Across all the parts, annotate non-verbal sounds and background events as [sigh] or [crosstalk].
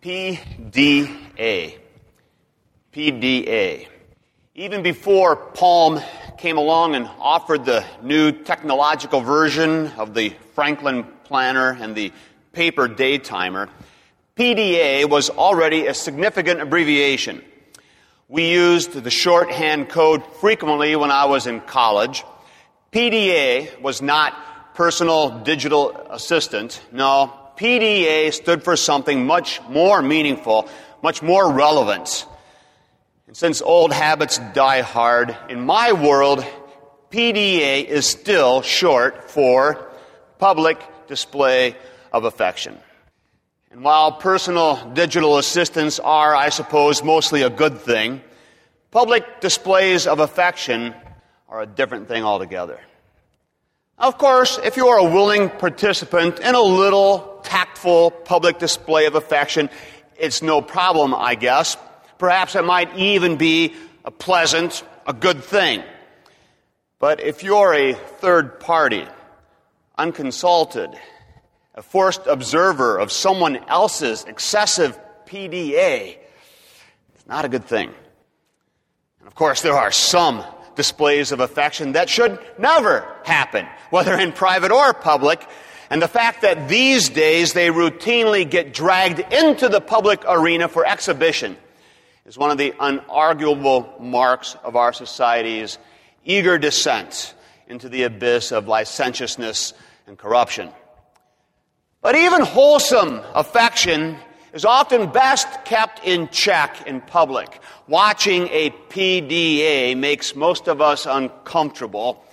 PDA. PDA. Even before Palm came along and offered the new technological version of the Franklin planner and the paper day timer, PDA was already a significant abbreviation. We used the shorthand code frequently when I was in college. PDA was not personal digital assistant. No, PDA stood for something much more meaningful, much more relevant. And since old habits die hard, in my world, PDA is still short for public display of affection. And while personal digital assistants are, I suppose, mostly a good thing, public displays of affection are a different thing altogether. Of course, if you are a willing participant in a little tactful public display of affection, it's no problem, I guess. Perhaps it might even be a pleasant, a good thing. But if you're a third party, unconsulted, a forced observer of someone else's excessive PDA, it's not a good thing. And of course, there are some displays of affection that should never happen, whether in private or public. And the fact that these days they routinely get dragged into the public arena for exhibition is one of the unarguable marks of our society's eager descent into the abyss of licentiousness and corruption. But even wholesome affection is often best kept in check in public. Watching a PDA makes most of us uncomfortable.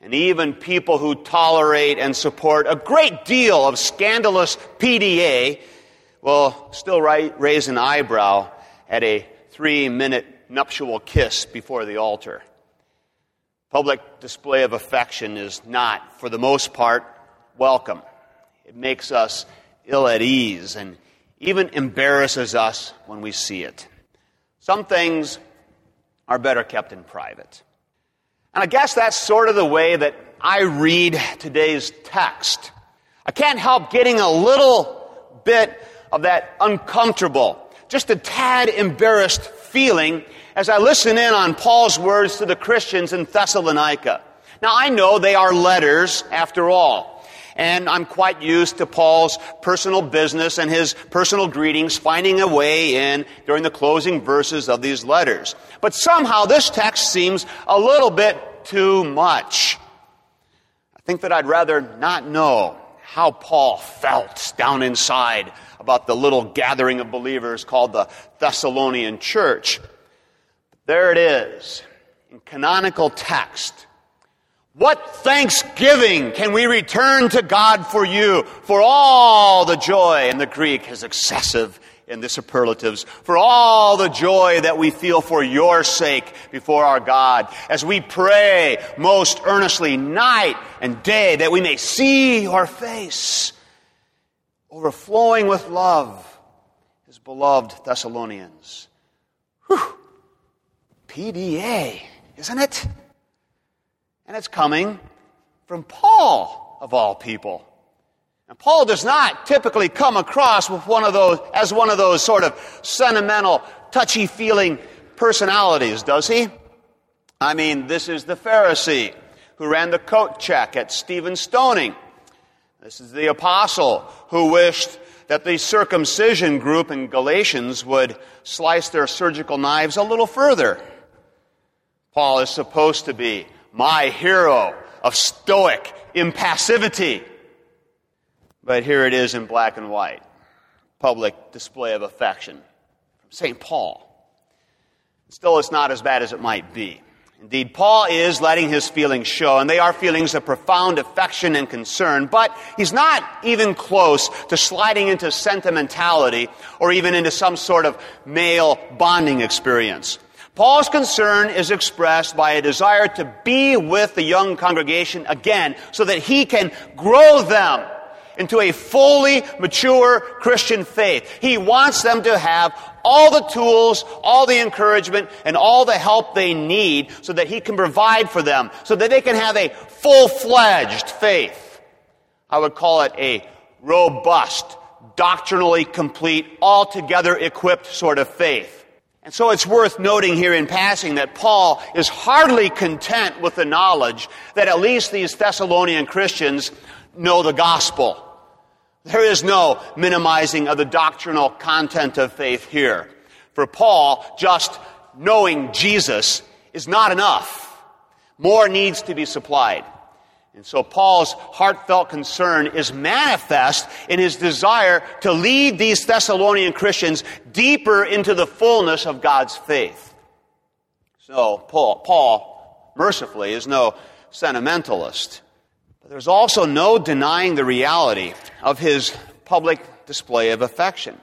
And even people who tolerate and support a great deal of scandalous PDA will still raise an eyebrow at a three minute nuptial kiss before the altar. Public display of affection is not, for the most part, welcome. It makes us ill at ease and even embarrasses us when we see it. Some things are better kept in private. And I guess that's sort of the way that I read today's text. I can't help getting a little bit of that uncomfortable, just a tad embarrassed feeling as I listen in on Paul's words to the Christians in Thessalonica. Now I know they are letters after all and I'm quite used to Paul's personal business and his personal greetings finding a way in during the closing verses of these letters. But somehow this text seems a little bit too much. I think that I'd rather not know how Paul felt down inside about the little gathering of believers called the Thessalonian church. There it is in canonical text what thanksgiving can we return to God for you for all the joy, and the Greek is excessive in the superlatives, for all the joy that we feel for your sake before our God, as we pray most earnestly night and day that we may see your face, overflowing with love, his beloved Thessalonians. Whew. PDA, isn't it? And it's coming from Paul, of all people. And Paul does not typically come across with one of those, as one of those sort of sentimental, touchy feeling personalities, does he? I mean, this is the Pharisee who ran the coat check at Stephen's stoning. This is the apostle who wished that the circumcision group in Galatians would slice their surgical knives a little further. Paul is supposed to be my hero of stoic impassivity. But here it is in black and white public display of affection from St. Paul. Still, it's not as bad as it might be. Indeed, Paul is letting his feelings show, and they are feelings of profound affection and concern, but he's not even close to sliding into sentimentality or even into some sort of male bonding experience. Paul's concern is expressed by a desire to be with the young congregation again so that he can grow them into a fully mature Christian faith. He wants them to have all the tools, all the encouragement, and all the help they need so that he can provide for them, so that they can have a full-fledged faith. I would call it a robust doctrinally complete, altogether equipped sort of faith. And so it's worth noting here in passing that Paul is hardly content with the knowledge that at least these Thessalonian Christians know the gospel. There is no minimizing of the doctrinal content of faith here. For Paul, just knowing Jesus is not enough. More needs to be supplied. And so Paul's heartfelt concern is manifest in his desire to lead these Thessalonian Christians deeper into the fullness of God's faith. So Paul, Paul mercifully, is no sentimentalist. But there's also no denying the reality of his public display of affection.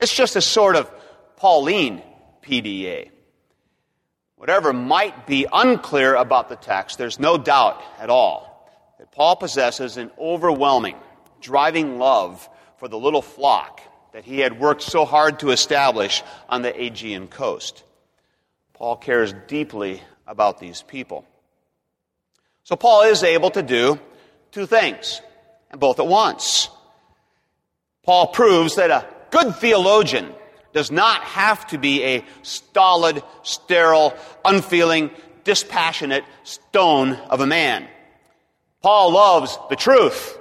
It's just a sort of Pauline PDA. Whatever might be unclear about the text, there's no doubt at all that Paul possesses an overwhelming, driving love for the little flock that he had worked so hard to establish on the Aegean coast. Paul cares deeply about these people. So Paul is able to do two things, and both at once. Paul proves that a good theologian does not have to be a stolid, sterile, unfeeling, dispassionate stone of a man. Paul loves the truth.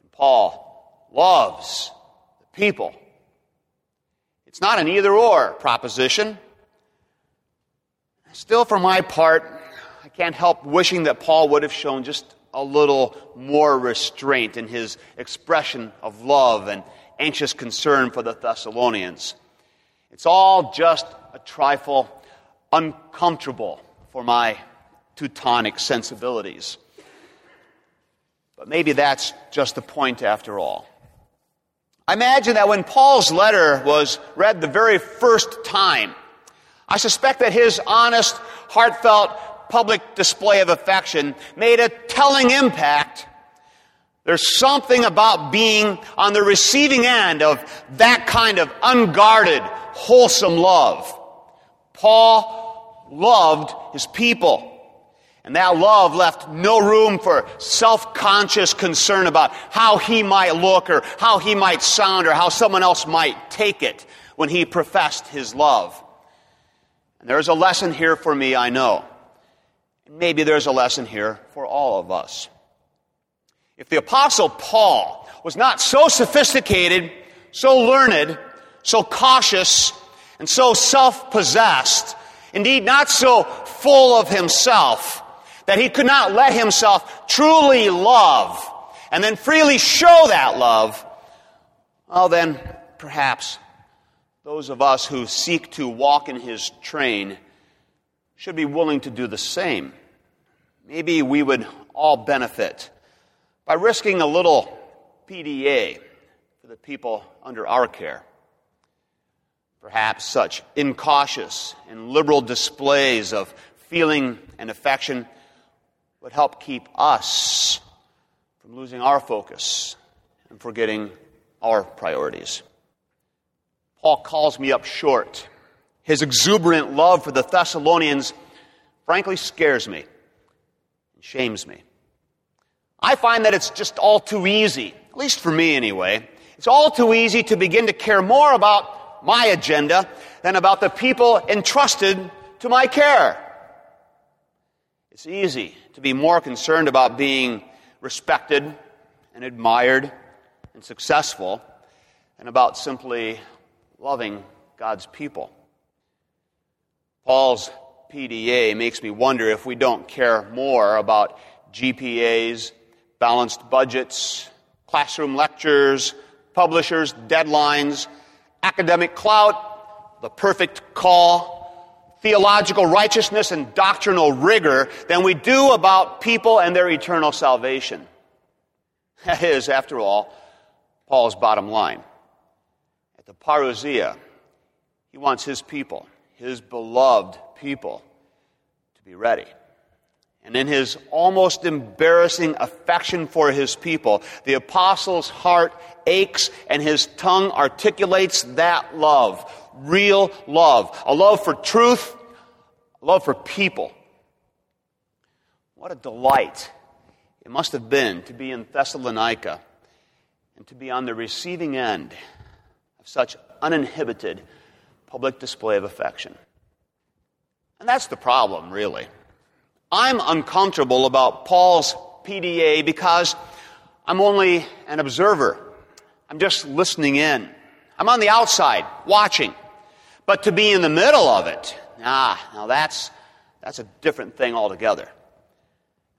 And Paul loves the people. It's not an either or proposition. Still, for my part, I can't help wishing that Paul would have shown just a little more restraint in his expression of love and anxious concern for the Thessalonians. It's all just a trifle uncomfortable for my Teutonic sensibilities. But maybe that's just the point after all. I imagine that when Paul's letter was read the very first time, I suspect that his honest, heartfelt, public display of affection made a telling impact. There's something about being on the receiving end of that kind of unguarded, wholesome love. Paul loved his people. And that love left no room for self-conscious concern about how he might look or how he might sound or how someone else might take it when he professed his love. And there's a lesson here for me, I know. Maybe there's a lesson here for all of us. If the apostle Paul was not so sophisticated, so learned, so cautious, and so self-possessed, indeed not so full of himself, that he could not let himself truly love and then freely show that love, well, then perhaps those of us who seek to walk in his train should be willing to do the same. Maybe we would all benefit by risking a little PDA for the people under our care. Perhaps such incautious and liberal displays of feeling and affection would help keep us from losing our focus and forgetting our priorities. Paul calls me up short. His exuberant love for the Thessalonians frankly scares me and shames me. I find that it's just all too easy, at least for me anyway. It's all too easy to begin to care more about my agenda than about the people entrusted to my care. It's easy to be more concerned about being respected and admired and successful than about simply loving God's people. Paul's PDA makes me wonder if we don't care more about GPAs, balanced budgets, classroom lectures, publishers' deadlines, academic clout, the perfect call, theological righteousness and doctrinal rigor than we do about people and their eternal salvation. [laughs] That is, after all, Paul's bottom line. At the parousia, he wants his people, his beloved people, to be ready. And in his almost embarrassing affection for his people, the apostle's heart aches and his tongue articulates that love real love, a love for truth, a love for people. What a delight it must have been to be in Thessalonica and to be on the receiving end of such uninhibited public display of affection. And that's the problem, really. I'm uncomfortable about Paul's PDA because I'm only an observer. I'm just listening in. I'm on the outside, watching. But to be in the middle of it, ah, now that's, that's a different thing altogether.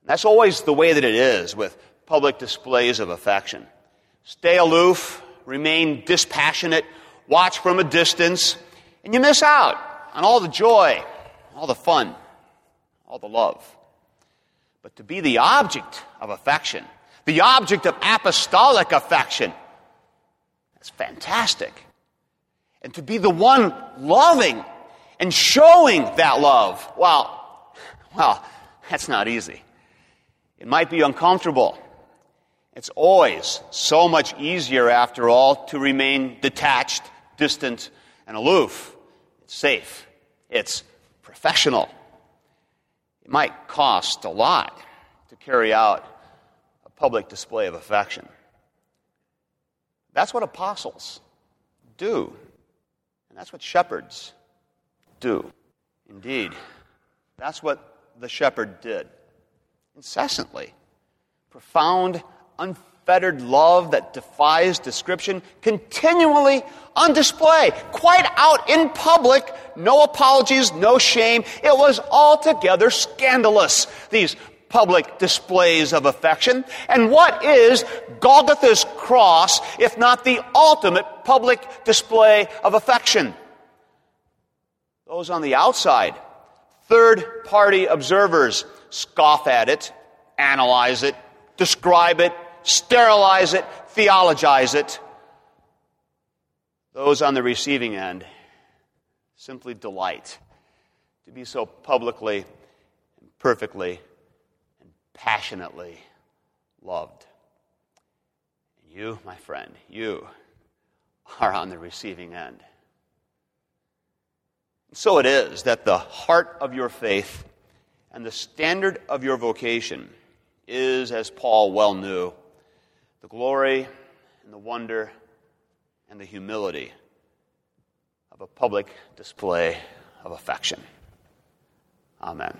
That's always the way that it is with public displays of affection. Stay aloof, remain dispassionate, watch from a distance, and you miss out on all the joy, all the fun, all the love. But to be the object of affection, the object of apostolic affection, that's fantastic. And to be the one loving and showing that love, well, well, that's not easy. It might be uncomfortable. It's always so much easier, after all, to remain detached, distant, and aloof. It's safe. It's professional. It might cost a lot to carry out a public display of affection. That's what apostles do. And that's what shepherds do. Indeed, that's what the shepherd did incessantly. Profound unfettered love that defies description, continually on display, quite out in public, no apologies, no shame. It was altogether scandalous, these public displays of affection. And what is Golgotha's cross if not the ultimate public display of affection? Those on the outside, third party observers, scoff at it, analyze it, describe it, sterilize it, theologize it. Those on the receiving end simply delight to be so publicly and perfectly passionately loved. And you, my friend, you are on the receiving end. So it is that the heart of your faith and the standard of your vocation is, as Paul well knew, the glory and the wonder and the humility of a public display of affection. Amen.